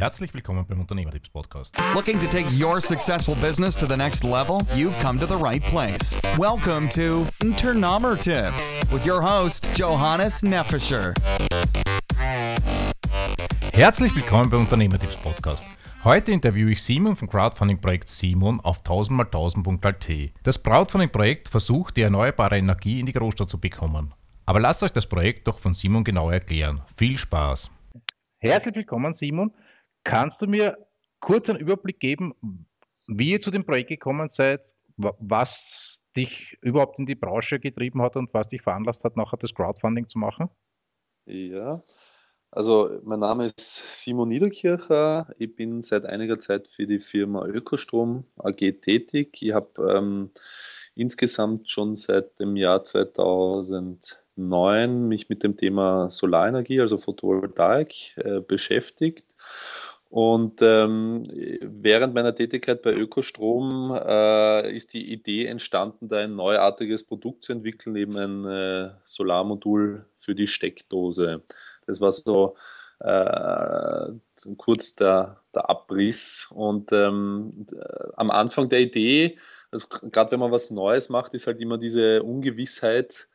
Herzlich willkommen beim Unternehmertipps Podcast. Looking to take your successful business to the next level? You've come to the right place. Welcome to Unternehmertipps with your host Johannes Neffischer. Herzlich willkommen beim Unternehmertipps Podcast. Heute interviewe ich Simon vom Crowdfunding-Projekt Simon auf 1000x1000.at. Das Crowdfunding-Projekt versucht, die erneuerbare Energie in die Großstadt zu bekommen. Aber lasst euch das Projekt doch von Simon genauer erklären. Viel Spaß! Herzlich willkommen, Simon. Kannst du mir kurz einen Überblick geben, wie ihr zu dem Projekt gekommen seid, was dich überhaupt in die Branche getrieben hat und was dich veranlasst hat, nachher das Crowdfunding zu machen? Ja, also mein Name ist Simon Niederkircher. Ich bin seit einiger Zeit für die Firma Ökostrom AG tätig. Ich habe ähm, insgesamt schon seit dem Jahr 2009 mich mit dem Thema Solarenergie, also Photovoltaik, äh, beschäftigt und ähm, während meiner Tätigkeit bei Ökostrom äh, ist die Idee entstanden, da ein neuartiges Produkt zu entwickeln, eben ein äh, Solarmodul für die Steckdose. Das war so äh, kurz der, der Abriss. Und ähm, am Anfang der Idee, also gerade wenn man was Neues macht, ist halt immer diese Ungewissheit,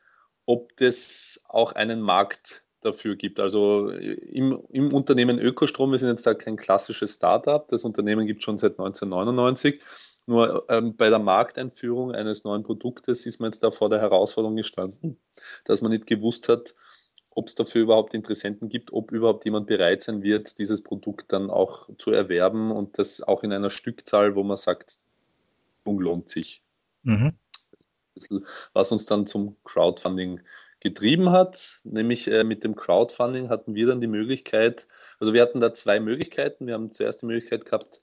ob das auch einen Markt dafür gibt. Also im, im Unternehmen Ökostrom, wir sind jetzt da kein klassisches Startup, das Unternehmen gibt es schon seit 1999. Nur ähm, bei der Markteinführung eines neuen Produktes ist man jetzt da vor der Herausforderung gestanden, dass man nicht gewusst hat, ob es dafür überhaupt Interessenten gibt, ob überhaupt jemand bereit sein wird, dieses Produkt dann auch zu erwerben und das auch in einer Stückzahl, wo man sagt, lohnt sich. Mhm. was uns dann zum Crowdfunding getrieben hat, nämlich äh, mit dem Crowdfunding hatten wir dann die Möglichkeit, also wir hatten da zwei Möglichkeiten. Wir haben zuerst die Möglichkeit gehabt,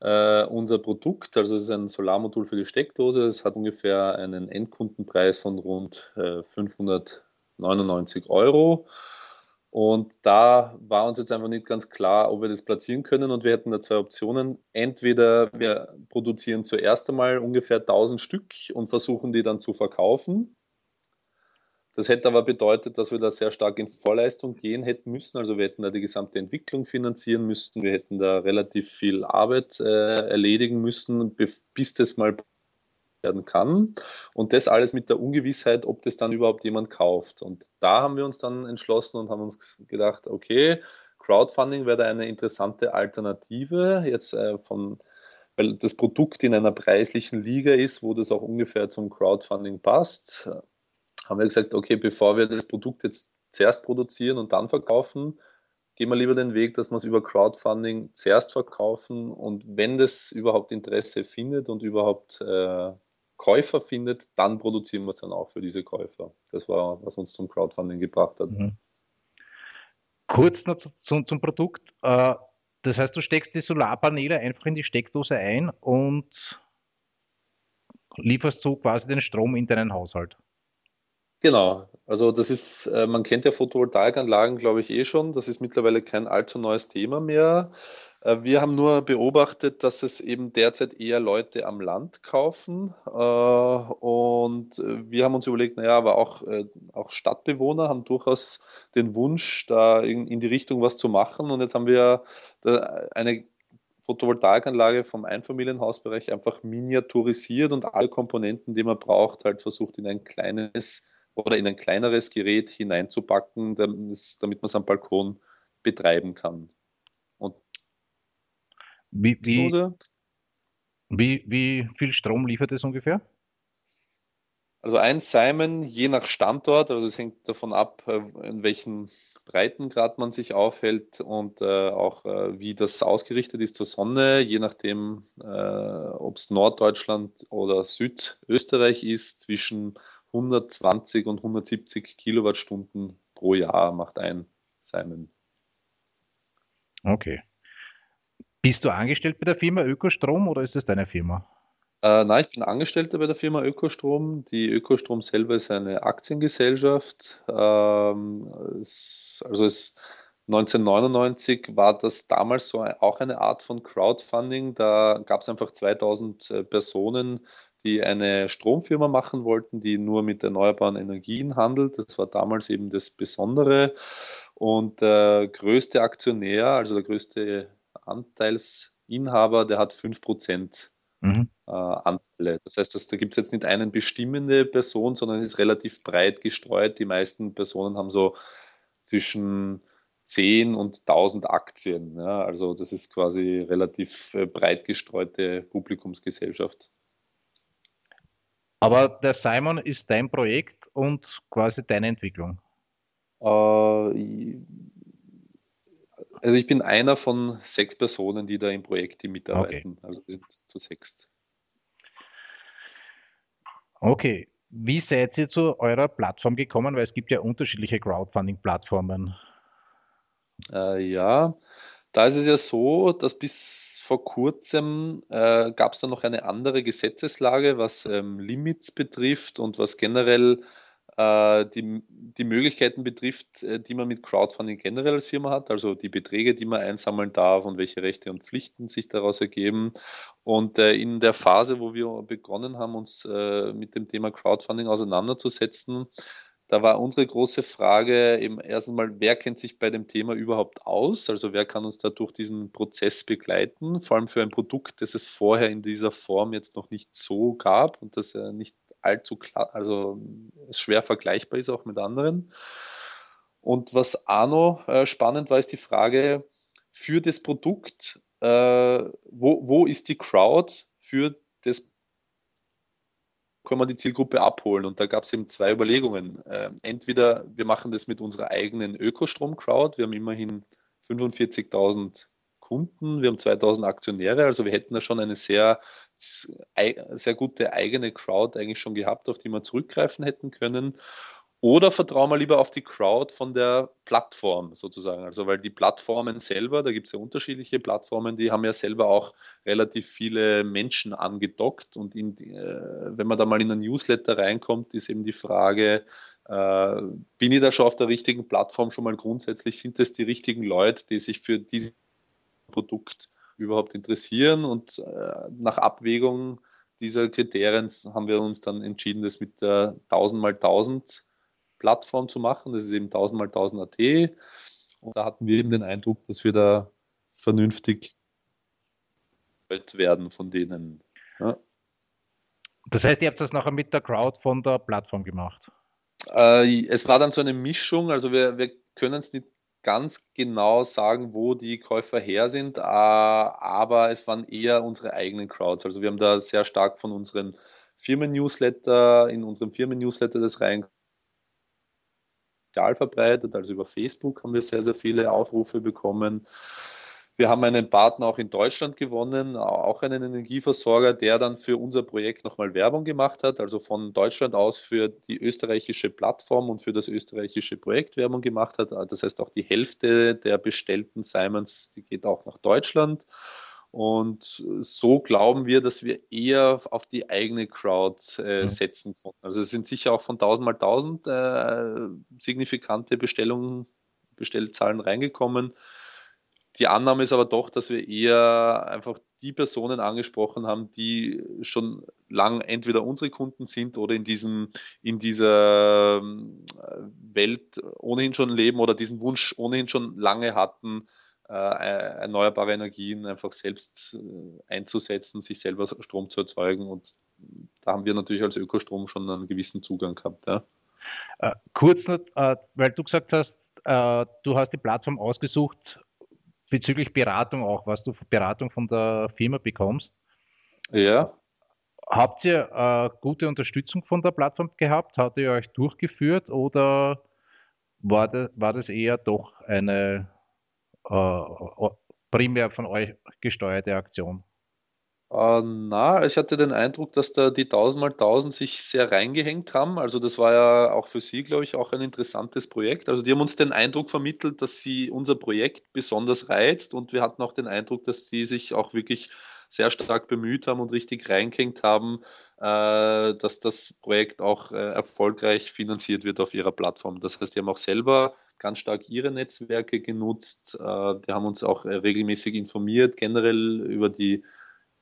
äh, unser Produkt, also es ist ein Solarmodul für die Steckdose, es hat ungefähr einen Endkundenpreis von rund äh, 599 Euro. Und da war uns jetzt einfach nicht ganz klar, ob wir das platzieren können. Und wir hätten da zwei Optionen. Entweder wir produzieren zuerst einmal ungefähr 1000 Stück und versuchen die dann zu verkaufen. Das hätte aber bedeutet, dass wir da sehr stark in Vorleistung gehen hätten müssen. Also wir hätten da die gesamte Entwicklung finanzieren müssen. Wir hätten da relativ viel Arbeit äh, erledigen müssen, bis das mal werden kann. Und das alles mit der Ungewissheit, ob das dann überhaupt jemand kauft. Und da haben wir uns dann entschlossen und haben uns gedacht, okay, Crowdfunding wäre da eine interessante Alternative. Jetzt äh, von weil das Produkt in einer preislichen Liga ist, wo das auch ungefähr zum Crowdfunding passt haben wir gesagt, okay, bevor wir das Produkt jetzt zuerst produzieren und dann verkaufen, gehen wir lieber den Weg, dass wir es über Crowdfunding zuerst verkaufen und wenn das überhaupt Interesse findet und überhaupt äh, Käufer findet, dann produzieren wir es dann auch für diese Käufer. Das war, was uns zum Crowdfunding gebracht hat. Mhm. Kurz noch zu, zu, zum Produkt. Äh, das heißt, du steckst die Solarpaneele einfach in die Steckdose ein und lieferst so quasi den Strom in deinen Haushalt. Genau, also das ist, äh, man kennt ja Photovoltaikanlagen, glaube ich, eh schon. Das ist mittlerweile kein allzu neues Thema mehr. Äh, wir haben nur beobachtet, dass es eben derzeit eher Leute am Land kaufen. Äh, und wir haben uns überlegt, naja, aber auch, auch Stadtbewohner haben durchaus den Wunsch, da in, in die Richtung was zu machen. Und jetzt haben wir eine Photovoltaikanlage vom Einfamilienhausbereich einfach miniaturisiert und alle Komponenten, die man braucht, halt versucht in ein kleines oder in ein kleineres Gerät hineinzupacken, damit man es am Balkon betreiben kann. Und wie, wie, wie, wie viel Strom liefert es ungefähr? Also ein Simon, je nach Standort, also es hängt davon ab, äh, in welchem Breitengrad man sich aufhält und äh, auch äh, wie das ausgerichtet ist zur Sonne, je nachdem, äh, ob es Norddeutschland oder Südösterreich ist, zwischen 120 und 170 Kilowattstunden pro Jahr macht ein Simon. Okay. Bist du angestellt bei der Firma Ökostrom oder ist das deine Firma? Äh, nein, ich bin Angestellter bei der Firma Ökostrom. Die Ökostrom selber ist eine Aktiengesellschaft. Ähm, es, also es, 1999 war das damals so auch eine Art von Crowdfunding. Da gab es einfach 2000 äh, Personen, die eine Stromfirma machen wollten, die nur mit erneuerbaren Energien handelt. Das war damals eben das Besondere. Und der größte Aktionär, also der größte Anteilsinhaber, der hat 5% mhm. äh, Anteile. Das heißt, dass, da gibt es jetzt nicht eine bestimmende Person, sondern es ist relativ breit gestreut. Die meisten Personen haben so zwischen 10 und 1000 Aktien. Ja, also das ist quasi relativ äh, breit gestreute Publikumsgesellschaft. Aber der Simon ist dein Projekt und quasi deine Entwicklung. Äh, also ich bin einer von sechs Personen, die da im Projekt mitarbeiten. Okay. Also wir sind zu sechst. Okay. Wie seid ihr zu eurer Plattform gekommen? Weil es gibt ja unterschiedliche Crowdfunding-Plattformen. Äh, ja, da ist es ja so, dass bis vor kurzem äh, gab es da noch eine andere Gesetzeslage, was ähm, Limits betrifft und was generell äh, die, die Möglichkeiten betrifft, äh, die man mit Crowdfunding generell als Firma hat, also die Beträge, die man einsammeln darf und welche Rechte und Pflichten sich daraus ergeben. Und äh, in der Phase, wo wir begonnen haben, uns äh, mit dem Thema Crowdfunding auseinanderzusetzen, da war unsere große Frage eben erstens mal, wer kennt sich bei dem Thema überhaupt aus? Also wer kann uns da durch diesen Prozess begleiten? Vor allem für ein Produkt, das es vorher in dieser Form jetzt noch nicht so gab und das ja nicht allzu klar, also schwer vergleichbar ist auch mit anderen. Und was Arno äh, spannend war, ist die Frage für das Produkt, äh, wo, wo ist die Crowd für das Produkt? Kann man die Zielgruppe abholen. Und da gab es eben zwei Überlegungen. Äh, entweder wir machen das mit unserer eigenen Ökostrom-Crowd. Wir haben immerhin 45.000 Kunden, wir haben 2000 Aktionäre, also wir hätten da schon eine sehr, sehr gute eigene Crowd eigentlich schon gehabt, auf die wir zurückgreifen hätten können. Oder vertrauen wir lieber auf die Crowd von der Plattform sozusagen. Also weil die Plattformen selber, da gibt es ja unterschiedliche Plattformen, die haben ja selber auch relativ viele Menschen angedockt. Und in, äh, wenn man da mal in ein Newsletter reinkommt, ist eben die Frage, äh, bin ich da schon auf der richtigen Plattform schon mal grundsätzlich? Sind das die richtigen Leute, die sich für dieses Produkt überhaupt interessieren? Und äh, nach Abwägung dieser Kriterien haben wir uns dann entschieden, das mit der 1000 mal 1000 Plattform zu machen. Das ist eben 1000 mal 1000 AT. Und da hatten wir eben den Eindruck, dass wir da vernünftig werden von denen. Ja. Das heißt, ihr habt das nachher mit der Crowd von der Plattform gemacht? Äh, es war dann so eine Mischung, also wir, wir können es nicht ganz genau sagen, wo die Käufer her sind, äh, aber es waren eher unsere eigenen Crowds. Also wir haben da sehr stark von unseren Firmen-Newsletter, in unserem Firmen-Newsletter das rein sozial verbreitet, also über Facebook haben wir sehr, sehr viele Aufrufe bekommen. Wir haben einen Partner auch in Deutschland gewonnen, auch einen Energieversorger, der dann für unser Projekt nochmal Werbung gemacht hat, also von Deutschland aus für die österreichische Plattform und für das österreichische Projekt Werbung gemacht hat. Das heißt, auch die Hälfte der bestellten Simons, die geht auch nach Deutschland. Und so glauben wir, dass wir eher auf die eigene Crowd äh, setzen konnten. Also es sind sicher auch von 1000 mal 1000 äh, signifikante Bestellungen, Bestellzahlen reingekommen. Die Annahme ist aber doch, dass wir eher einfach die Personen angesprochen haben, die schon lang entweder unsere Kunden sind oder in diesem, in dieser ähm, Welt ohnehin schon leben oder diesen Wunsch ohnehin schon lange hatten, äh, erneuerbare Energien einfach selbst äh, einzusetzen, sich selber Strom zu erzeugen. Und da haben wir natürlich als Ökostrom schon einen gewissen Zugang gehabt. Ja. Äh, kurz, noch, äh, weil du gesagt hast, äh, du hast die Plattform ausgesucht bezüglich Beratung auch, was du für Beratung von der Firma bekommst. Ja. Habt ihr äh, gute Unterstützung von der Plattform gehabt? Hat ihr euch durchgeführt oder war das, war das eher doch eine äh, primär von euch gesteuerte Aktion? Uh, na, ich hatte den Eindruck, dass da die 1000 mal 1000 sich sehr reingehängt haben. Also das war ja auch für Sie, glaube ich, auch ein interessantes Projekt. Also die haben uns den Eindruck vermittelt, dass sie unser Projekt besonders reizt und wir hatten auch den Eindruck, dass sie sich auch wirklich sehr stark bemüht haben und richtig reingehängt haben, äh, dass das Projekt auch äh, erfolgreich finanziert wird auf ihrer Plattform. Das heißt, die haben auch selber ganz stark ihre Netzwerke genutzt. Äh, die haben uns auch regelmäßig informiert, generell über die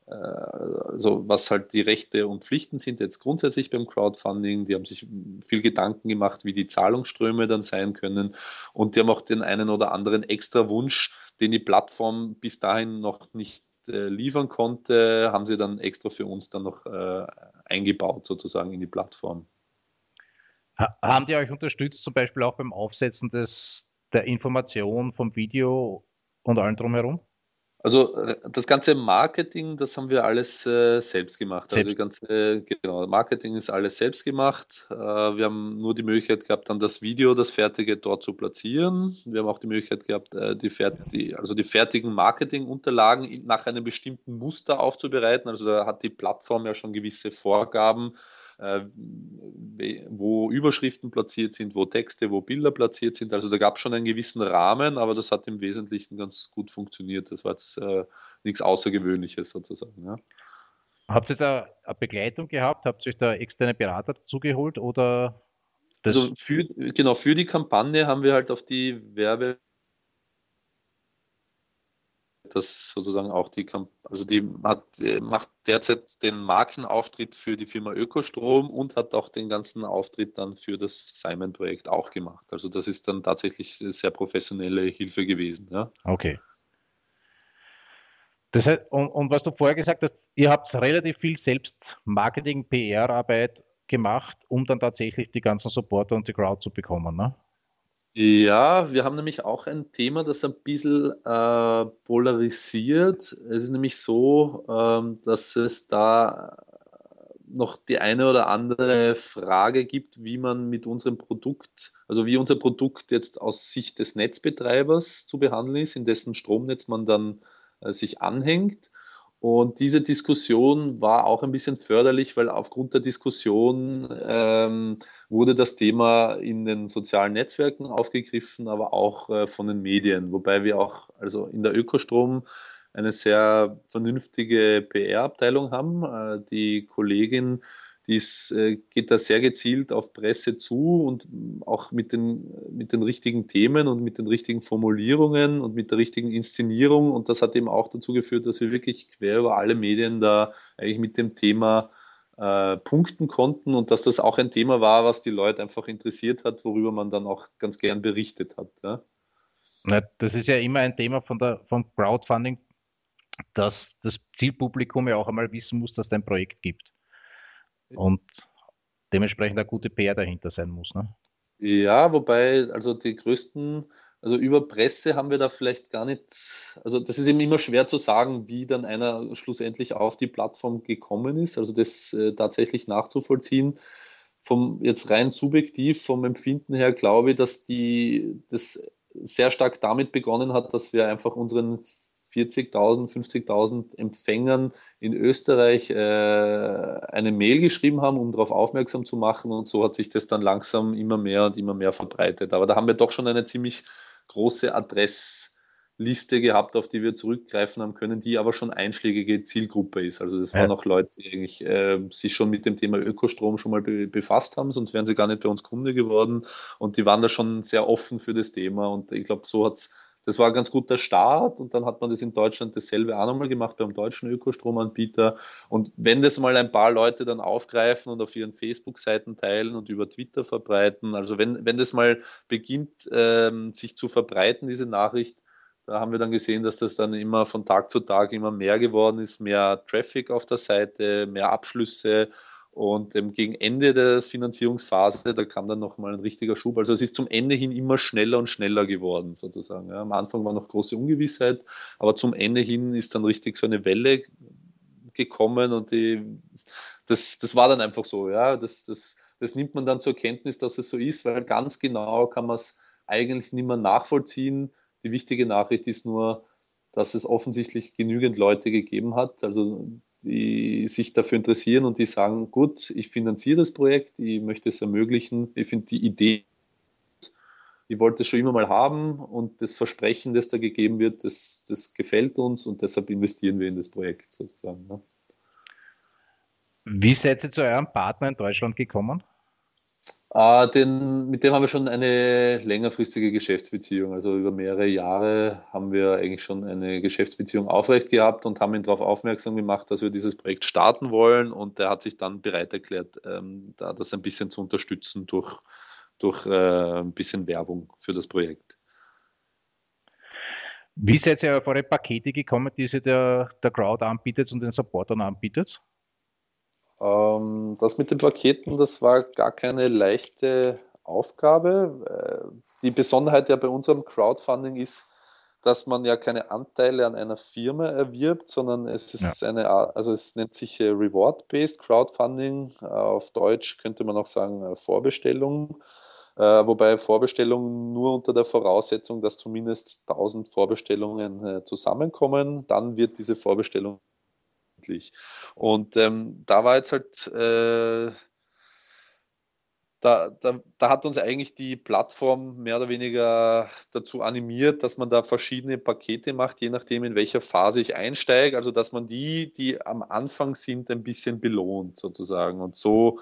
also was halt die Rechte und Pflichten sind jetzt grundsätzlich beim Crowdfunding. Die haben sich viel Gedanken gemacht, wie die Zahlungsströme dann sein können. Und die haben auch den einen oder anderen extra Wunsch, den die Plattform bis dahin noch nicht äh, liefern konnte, haben sie dann extra für uns dann noch äh, eingebaut sozusagen in die Plattform. Haben die euch unterstützt, zum Beispiel auch beim Aufsetzen des, der Information vom Video und allem drumherum? Also äh, das ganze Marketing, das haben wir alles äh, selbst gemacht. Also die ganze, genau, Marketing ist alles selbst gemacht. Äh, wir haben nur die Möglichkeit gehabt, dann das Video, das fertige dort zu platzieren. Wir haben auch die Möglichkeit gehabt, äh, die, die, also die fertigen Marketingunterlagen nach einem bestimmten Muster aufzubereiten. Also da hat die Plattform ja schon gewisse Vorgaben, wo Überschriften platziert sind, wo Texte, wo Bilder platziert sind. Also da gab es schon einen gewissen Rahmen, aber das hat im Wesentlichen ganz gut funktioniert. Das war jetzt äh, nichts Außergewöhnliches sozusagen. Ja. Habt ihr da eine Begleitung gehabt? Habt ihr euch da externe Berater dazugeholt oder? Also für, genau, für die Kampagne haben wir halt auf die Werbe das sozusagen auch die, also die hat, macht derzeit den Markenauftritt für die Firma Ökostrom und hat auch den ganzen Auftritt dann für das Simon-Projekt auch gemacht. Also das ist dann tatsächlich sehr professionelle Hilfe gewesen. Ja. Okay. Das heißt, und, und was du vorher gesagt hast, ihr habt relativ viel selbst Marketing, PR-Arbeit gemacht, um dann tatsächlich die ganzen Supporter und die Crowd zu bekommen, ne? Ja, wir haben nämlich auch ein Thema, das ein bisschen äh, polarisiert. Es ist nämlich so, ähm, dass es da noch die eine oder andere Frage gibt, wie man mit unserem Produkt, also wie unser Produkt jetzt aus Sicht des Netzbetreibers zu behandeln ist, in dessen Stromnetz man dann äh, sich anhängt. Und diese Diskussion war auch ein bisschen förderlich, weil aufgrund der Diskussion ähm, wurde das Thema in den sozialen Netzwerken aufgegriffen, aber auch äh, von den Medien, wobei wir auch also in der Ökostrom eine sehr vernünftige PR-Abteilung haben. Äh, die Kollegin die ist, äh, geht da sehr gezielt auf Presse zu und auch mit den, mit den richtigen Themen und mit den richtigen Formulierungen und mit der richtigen Inszenierung. Und das hat eben auch dazu geführt, dass wir wirklich quer über alle Medien da eigentlich mit dem Thema äh, punkten konnten und dass das auch ein Thema war, was die Leute einfach interessiert hat, worüber man dann auch ganz gern berichtet hat. Ja. Das ist ja immer ein Thema von der, vom Crowdfunding, dass das Zielpublikum ja auch einmal wissen muss, dass es ein Projekt gibt und dementsprechend eine gute PR dahinter sein muss. Ne? Ja, wobei, also die größten, also über Presse haben wir da vielleicht gar nicht, also das ist eben immer schwer zu sagen, wie dann einer schlussendlich auf die Plattform gekommen ist, also das äh, tatsächlich nachzuvollziehen. Vom jetzt rein subjektiv, vom Empfinden her, glaube ich, dass die das sehr stark damit begonnen hat, dass wir einfach unseren 40.000, 50.000 Empfängern in Österreich äh, eine Mail geschrieben haben, um darauf aufmerksam zu machen. Und so hat sich das dann langsam immer mehr und immer mehr verbreitet. Aber da haben wir doch schon eine ziemlich große Adressliste gehabt, auf die wir zurückgreifen haben können, die aber schon einschlägige Zielgruppe ist. Also das ja. waren auch Leute, die eigentlich äh, sich schon mit dem Thema Ökostrom schon mal be befasst haben, sonst wären sie gar nicht bei uns Kunde geworden. Und die waren da schon sehr offen für das Thema. Und ich glaube, so hat es das war ein ganz guter Start und dann hat man das in Deutschland dasselbe auch nochmal gemacht beim deutschen Ökostromanbieter. Und wenn das mal ein paar Leute dann aufgreifen und auf ihren Facebook-Seiten teilen und über Twitter verbreiten, also wenn, wenn das mal beginnt, ähm, sich zu verbreiten, diese Nachricht, da haben wir dann gesehen, dass das dann immer von Tag zu Tag immer mehr geworden ist, mehr Traffic auf der Seite, mehr Abschlüsse und ähm, gegen Ende der Finanzierungsphase, da kam dann nochmal ein richtiger Schub. Also es ist zum Ende hin immer schneller und schneller geworden, sozusagen. Ja, am Anfang war noch große Ungewissheit, aber zum Ende hin ist dann richtig so eine Welle gekommen und die, das, das war dann einfach so. Ja, das, das, das nimmt man dann zur Kenntnis, dass es so ist, weil ganz genau kann man es eigentlich nicht mehr nachvollziehen. Die wichtige Nachricht ist nur, dass es offensichtlich genügend Leute gegeben hat. Also die sich dafür interessieren und die sagen, gut, ich finanziere das Projekt, ich möchte es ermöglichen, ich finde die Idee, ich wollte es schon immer mal haben und das Versprechen, das da gegeben wird, das, das gefällt uns und deshalb investieren wir in das Projekt sozusagen. Ne? Wie seid ihr zu eurem Partner in Deutschland gekommen? Uh, den, mit dem haben wir schon eine längerfristige Geschäftsbeziehung. Also über mehrere Jahre haben wir eigentlich schon eine Geschäftsbeziehung aufrecht gehabt und haben ihn darauf aufmerksam gemacht, dass wir dieses Projekt starten wollen. Und er hat sich dann bereit erklärt, ähm, da das ein bisschen zu unterstützen durch, durch äh, ein bisschen Werbung für das Projekt. Wie seid ihr auf eure Pakete gekommen, die ihr der, der Crowd anbietet und den Supportern anbietet? Ähm, das mit den Paketen, das war gar keine leichte Aufgabe. Äh, die Besonderheit ja bei unserem Crowdfunding ist, dass man ja keine Anteile an einer Firma erwirbt, sondern es ist ja. eine, also es nennt sich äh, Reward-Based Crowdfunding. Äh, auf Deutsch könnte man auch sagen Vorbestellung. Wobei Vorbestellungen nur unter der Voraussetzung, dass zumindest 1000 Vorbestellungen zusammenkommen, dann wird diese Vorbestellung öffentlich. Und ähm, da war jetzt halt, äh, da, da, da hat uns eigentlich die Plattform mehr oder weniger dazu animiert, dass man da verschiedene Pakete macht, je nachdem, in welcher Phase ich einsteige. Also, dass man die, die am Anfang sind, ein bisschen belohnt sozusagen. Und so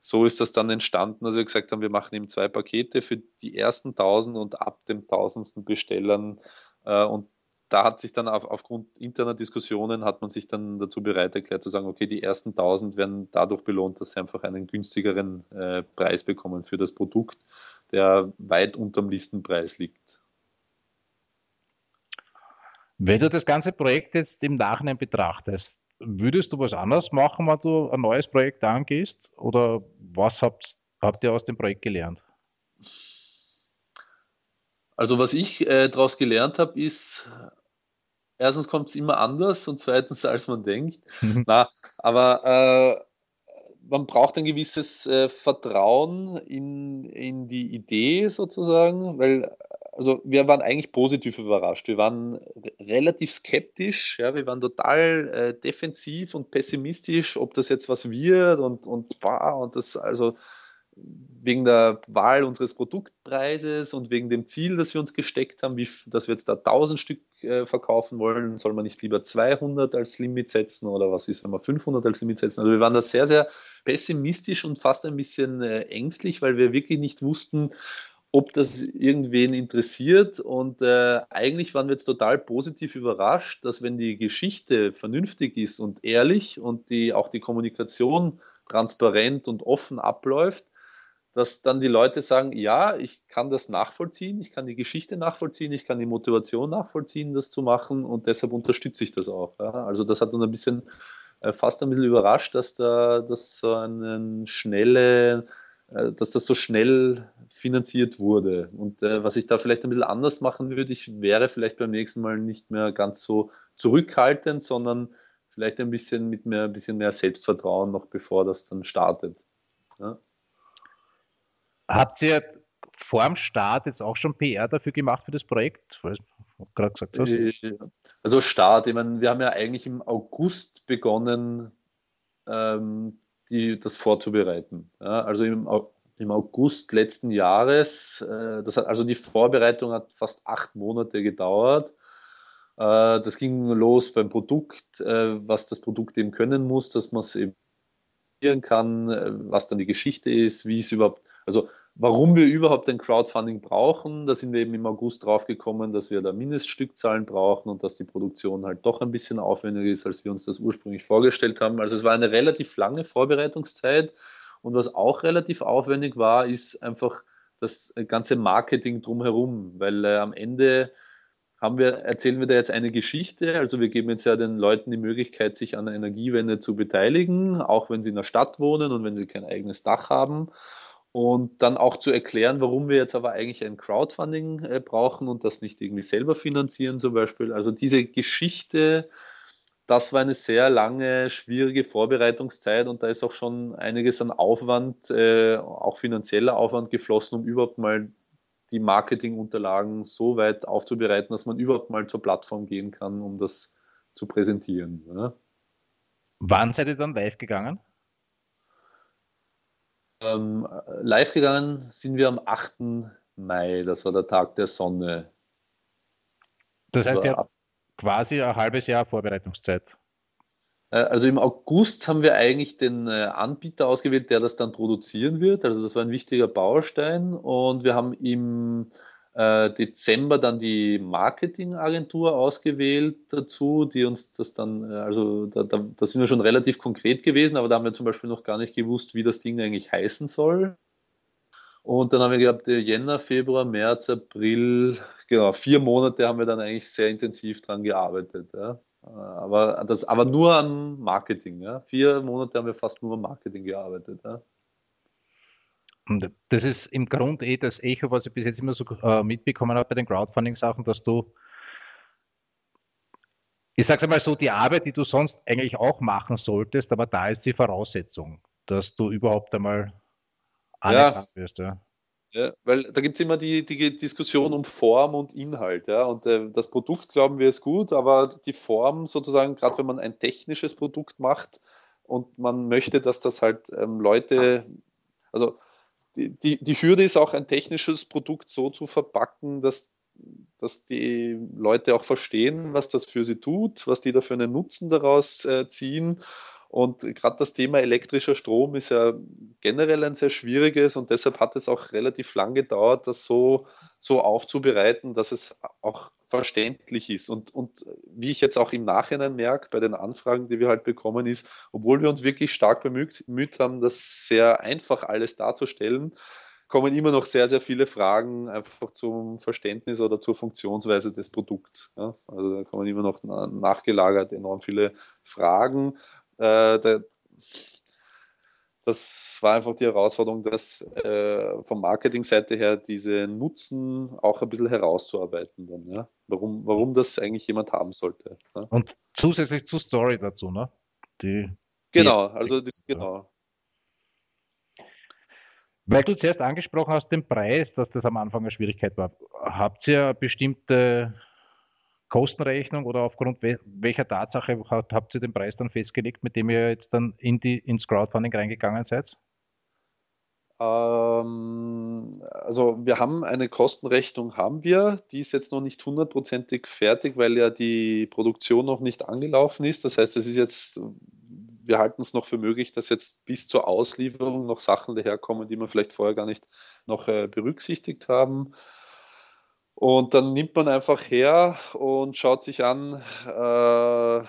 so ist das dann entstanden, dass wir gesagt haben, wir machen eben zwei Pakete für die ersten 1000 und ab dem tausendsten Bestellern äh, und da hat sich dann auf, aufgrund interner Diskussionen hat man sich dann dazu bereit erklärt zu sagen, okay, die ersten 1000 werden dadurch belohnt, dass sie einfach einen günstigeren äh, Preis bekommen für das Produkt, der weit unterm Listenpreis liegt. Wenn du das ganze Projekt jetzt im Nachhinein betrachtest, würdest du was anders machen, wenn du ein neues Projekt angehst? Oder was habt, habt ihr aus dem Projekt gelernt? Also was ich äh, daraus gelernt habe, ist, erstens kommt es immer anders und zweitens, als man denkt. Mhm. Na, aber äh, man braucht ein gewisses äh, Vertrauen in, in die Idee sozusagen, weil also wir waren eigentlich positiv überrascht. Wir waren relativ skeptisch, ja, wir waren total äh, defensiv und pessimistisch, ob das jetzt was wird und, und, bah, und das also wegen der Wahl unseres Produktpreises und wegen dem Ziel, das wir uns gesteckt haben, wie, dass wir jetzt da 1000 Stück äh, verkaufen wollen, soll man nicht lieber 200 als Limit setzen oder was ist, wenn wir 500 als Limit setzen? Also wir waren da sehr, sehr pessimistisch und fast ein bisschen äh, ängstlich, weil wir wirklich nicht wussten, ob das irgendwen interessiert. Und äh, eigentlich waren wir jetzt total positiv überrascht, dass wenn die Geschichte vernünftig ist und ehrlich und die, auch die Kommunikation transparent und offen abläuft, dass dann die Leute sagen, ja, ich kann das nachvollziehen, ich kann die Geschichte nachvollziehen, ich kann die Motivation nachvollziehen, das zu machen und deshalb unterstütze ich das auch. Ja. Also das hat uns ein bisschen äh, fast ein bisschen überrascht, dass da das so eine schnelle, äh, dass das so schnell finanziert wurde. Und äh, was ich da vielleicht ein bisschen anders machen würde, ich wäre vielleicht beim nächsten Mal nicht mehr ganz so zurückhaltend, sondern vielleicht ein bisschen mit mehr, ein bisschen mehr Selbstvertrauen noch bevor das dann startet. Ja. Habt ihr vor dem Start jetzt auch schon PR dafür gemacht für das Projekt? Gerade gesagt hast. Äh, also Start, ich meine, wir haben ja eigentlich im August begonnen, ähm, die, das vorzubereiten. Ja, also im, im, August letzten Jahres, äh, das hat, also die Vorbereitung hat fast acht Monate gedauert. Äh, das ging los beim Produkt, äh, was das Produkt eben können muss, dass man es eben kann, äh, was dann die Geschichte ist, wie es überhaupt, also warum wir überhaupt ein Crowdfunding brauchen. Da sind wir eben im August drauf gekommen, dass wir da Mindeststückzahlen brauchen und dass die Produktion halt doch ein bisschen aufwendiger ist, als wir uns das ursprünglich vorgestellt haben. Also es war eine relativ lange Vorbereitungszeit und was auch relativ aufwendig war, ist einfach das ganze Marketing drumherum, weil äh, am Ende haben wir, erzählen wir da jetzt eine Geschichte. Also wir geben jetzt ja den Leuten die Möglichkeit, sich an der Energiewende zu beteiligen, auch wenn sie in der Stadt wohnen und wenn sie kein eigenes Dach haben. Und dann auch zu erklären, warum wir jetzt aber eigentlich ein Crowdfunding äh, brauchen und das nicht irgendwie selber finanzieren zum Beispiel. Also diese Geschichte, das war eine sehr lange, schwierige Vorbereitungszeit und da ist auch schon einiges an Aufwand, äh, auch finanzieller Aufwand geflossen, um überhaupt mal die Marketingunterlagen so weit aufzubereiten, dass man überhaupt mal zur Plattform gehen kann, um das zu präsentieren. Ja. Wann seid ihr dann live gegangen? Ähm, live gegangen sind wir am 8. Mai, das war der Tag der Sonne. Das heißt, ihr habt quasi ein halbes Jahr Vorbereitungszeit. Äh, also im August haben wir eigentlich den äh, Anbieter ausgewählt, der das dann produzieren wird. Also das war ein wichtiger Baustein. Und wir haben im äh, Dezember dann die Marketingagentur ausgewählt dazu, die uns das dann, also da, da, da sind wir schon relativ konkret gewesen, aber da haben wir zum Beispiel noch gar nicht gewusst, wie das Ding eigentlich heißen soll. Und dann haben wir gehabt, Jänner, Februar, März, April, genau, vier Monate haben wir dann eigentlich sehr intensiv dran gearbeitet. Ja. Aber, das, aber nur am Marketing. Ja. Vier Monate haben wir fast nur am Marketing gearbeitet. Ja. Und das ist im Grunde eh das Echo, was ich bis jetzt immer so äh, mitbekommen habe bei den Crowdfunding-Sachen, dass du, ich sage mal so, die Arbeit, die du sonst eigentlich auch machen solltest, aber da ist die Voraussetzung, dass du überhaupt einmal ja. wirst. Ja. Ja, weil da gibt es immer die, die Diskussion um Form und Inhalt. Ja? Und äh, das Produkt, glauben wir, ist gut, aber die Form sozusagen, gerade wenn man ein technisches Produkt macht und man möchte, dass das halt ähm, Leute, also die, die, Hürde ist auch ein technisches Produkt so zu verpacken, dass, dass die Leute auch verstehen, was das für sie tut, was die da für einen Nutzen daraus äh, ziehen. Und gerade das Thema elektrischer Strom ist ja generell ein sehr schwieriges und deshalb hat es auch relativ lang gedauert, das so, so aufzubereiten, dass es auch verständlich ist. Und, und wie ich jetzt auch im Nachhinein merke, bei den Anfragen, die wir halt bekommen, ist, obwohl wir uns wirklich stark bemüht, bemüht haben, das sehr einfach alles darzustellen, kommen immer noch sehr, sehr viele Fragen einfach zum Verständnis oder zur Funktionsweise des Produkts. Ja? Also da kommen immer noch nachgelagert enorm viele Fragen äh, der, das war einfach die Herausforderung, dass äh, vom Marketingseite her diese Nutzen auch ein bisschen herauszuarbeiten dann, ja? warum, warum das eigentlich jemand haben sollte. Ja? Und zusätzlich zur Story dazu, ne? Die, genau, die, also das, genau. Weil du zuerst angesprochen hast, den Preis, dass das am Anfang eine Schwierigkeit war. Habt ihr bestimmte Kostenrechnung oder aufgrund welcher Tatsache habt ihr den Preis dann festgelegt, mit dem ihr jetzt dann in die, ins Crowdfunding reingegangen seid? Ähm, also wir haben eine Kostenrechnung, haben wir, die ist jetzt noch nicht hundertprozentig fertig, weil ja die Produktion noch nicht angelaufen ist. Das heißt, es ist jetzt, wir halten es noch für möglich, dass jetzt bis zur Auslieferung noch Sachen daherkommen, die wir vielleicht vorher gar nicht noch äh, berücksichtigt haben. Und dann nimmt man einfach her und schaut sich an, äh, also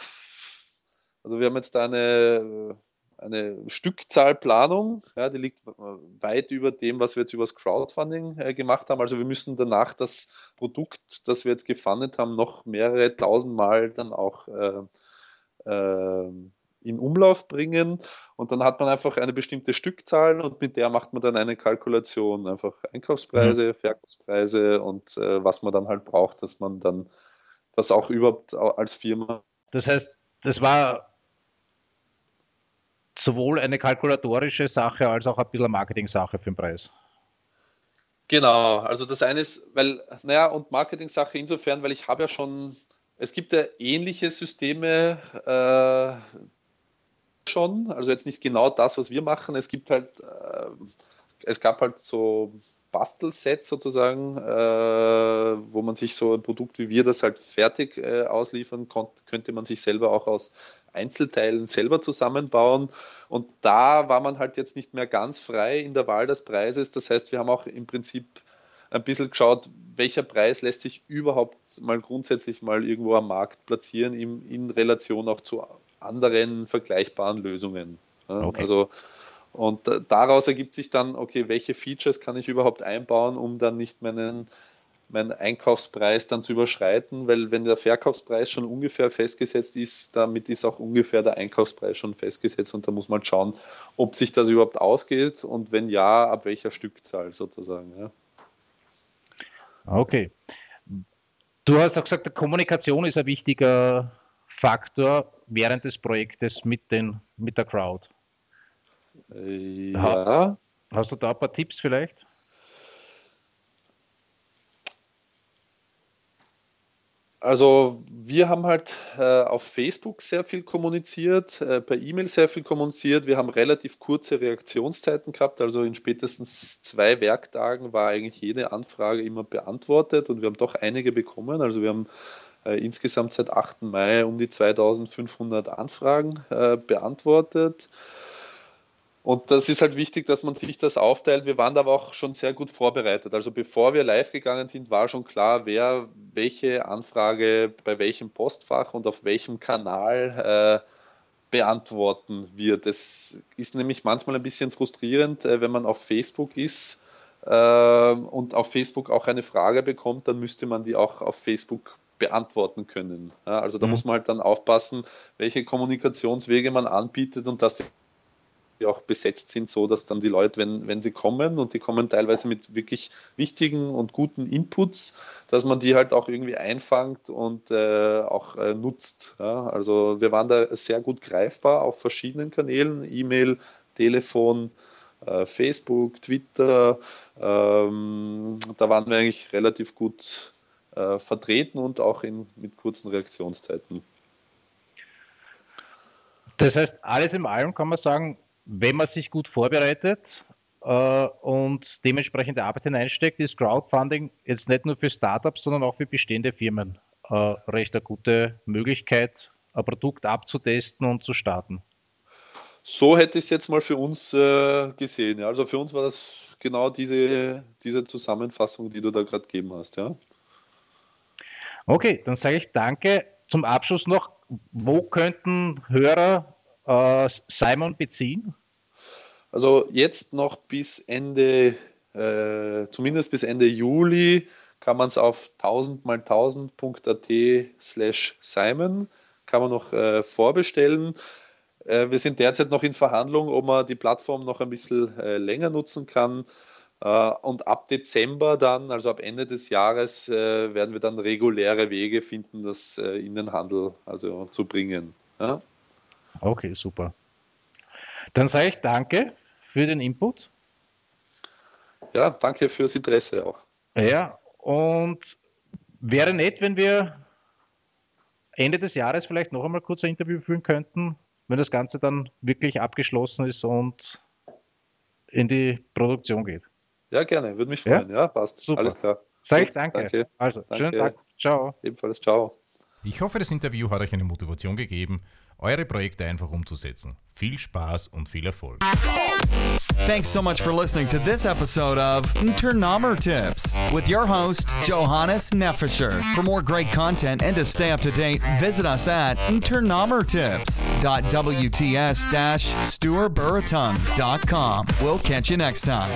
wir haben jetzt eine, eine Stückzahlplanung, ja, die liegt weit über dem, was wir jetzt übers Crowdfunding äh, gemacht haben. Also wir müssen danach das Produkt, das wir jetzt gefundet haben, noch mehrere tausend Mal dann auch äh, äh, in Umlauf bringen und dann hat man einfach eine bestimmte Stückzahl und mit der macht man dann eine Kalkulation, einfach Einkaufspreise, mhm. Verkaufspreise und äh, was man dann halt braucht, dass man dann das auch überhaupt als Firma. Das heißt, das war sowohl eine kalkulatorische Sache als auch ein bisschen Marketing-Sache für den Preis. Genau, also das eine ist, weil, naja, und Marketing-Sache insofern, weil ich habe ja schon, es gibt ja ähnliche Systeme, äh, schon, also jetzt nicht genau das, was wir machen. Es gibt halt, äh, es gab halt so Bastelsets sozusagen, äh, wo man sich so ein Produkt wie wir das halt fertig äh, ausliefern konnte, könnte man sich selber auch aus Einzelteilen selber zusammenbauen. Und da war man halt jetzt nicht mehr ganz frei in der Wahl des Preises. Das heißt, wir haben auch im Prinzip ein bisschen geschaut, welcher Preis lässt sich überhaupt mal grundsätzlich mal irgendwo am Markt platzieren, in, in Relation auch zu anderen vergleichbaren Lösungen. Okay. Also, und daraus ergibt sich dann, okay, welche Features kann ich überhaupt einbauen, um dann nicht meinen, meinen Einkaufspreis dann zu überschreiten, weil wenn der Verkaufspreis schon ungefähr festgesetzt ist, damit ist auch ungefähr der Einkaufspreis schon festgesetzt und da muss man schauen, ob sich das überhaupt ausgeht und wenn ja, ab welcher Stückzahl sozusagen. Ja. Okay. Du hast auch gesagt, Kommunikation ist ein wichtiger Faktor während des Projektes mit, den, mit der Crowd. Ja. Hast du da ein paar Tipps vielleicht? Also wir haben halt äh, auf Facebook sehr viel kommuniziert, äh, per E-Mail sehr viel kommuniziert. Wir haben relativ kurze Reaktionszeiten gehabt, also in spätestens zwei Werktagen war eigentlich jede Anfrage immer beantwortet und wir haben doch einige bekommen. Also wir haben äh, insgesamt seit 8. Mai um die 2500 Anfragen äh, beantwortet. Und das ist halt wichtig, dass man sich das aufteilt. Wir waren aber auch schon sehr gut vorbereitet. Also bevor wir live gegangen sind, war schon klar, wer welche Anfrage bei welchem Postfach und auf welchem Kanal äh, beantworten wird. Es ist nämlich manchmal ein bisschen frustrierend, äh, wenn man auf Facebook ist äh, und auf Facebook auch eine Frage bekommt, dann müsste man die auch auf Facebook beantworten können. Ja, also da mhm. muss man halt dann aufpassen, welche Kommunikationswege man anbietet und dass sie die auch besetzt sind, so dass dann die Leute, wenn, wenn sie kommen und die kommen teilweise mit wirklich wichtigen und guten Inputs, dass man die halt auch irgendwie einfangt und äh, auch äh, nutzt. Ja? Also wir waren da sehr gut greifbar auf verschiedenen Kanälen, E-Mail, Telefon, äh, Facebook, Twitter. Ähm, da waren wir eigentlich relativ gut äh, vertreten und auch in, mit kurzen Reaktionszeiten. Das heißt, alles in allem kann man sagen, wenn man sich gut vorbereitet äh, und dementsprechende Arbeit hineinsteckt, ist Crowdfunding jetzt nicht nur für Startups, sondern auch für bestehende Firmen äh, recht eine gute Möglichkeit, ein Produkt abzutesten und zu starten. So hätte ich es jetzt mal für uns äh, gesehen. Ja. Also für uns war das genau diese, diese Zusammenfassung, die du da gerade gegeben hast. Ja. Okay, dann sage ich danke. Zum Abschluss noch, wo könnten Hörer äh, Simon beziehen? Also jetzt noch bis Ende, äh, zumindest bis Ende Juli kann man es auf 1000 mal 1000.at slash Simon kann man noch äh, vorbestellen. Äh, wir sind derzeit noch in Verhandlung, ob man die Plattform noch ein bisschen äh, länger nutzen kann. Äh, und ab Dezember dann, also ab Ende des Jahres, werden wir dann reguläre Wege finden, das in den Handel also zu bringen. Ja? Okay, super. Dann sage ich danke für den Input. Ja, danke fürs Interesse auch. Ja, und wäre nett, wenn wir Ende des Jahres vielleicht noch einmal kurz ein Interview führen könnten, wenn das Ganze dann wirklich abgeschlossen ist und in die Produktion geht. Ja, gerne, würde mich freuen. Ja, ja passt. Super. Alles klar. Sag ich danke. danke. Also, danke. schönen Tag. Ciao. Ebenfalls, ciao. Ich hoffe, das Interview hat euch eine Motivation gegeben, eure Projekte einfach umzusetzen. Viel Spaß und viel Erfolg. Thanks so much for listening to this episode of Turnomer Tips with your host, Johannes Neffischer. For more great content and to stay up to date, visit us at turnomertips.wts-stuarburritung.com. We'll catch you next time.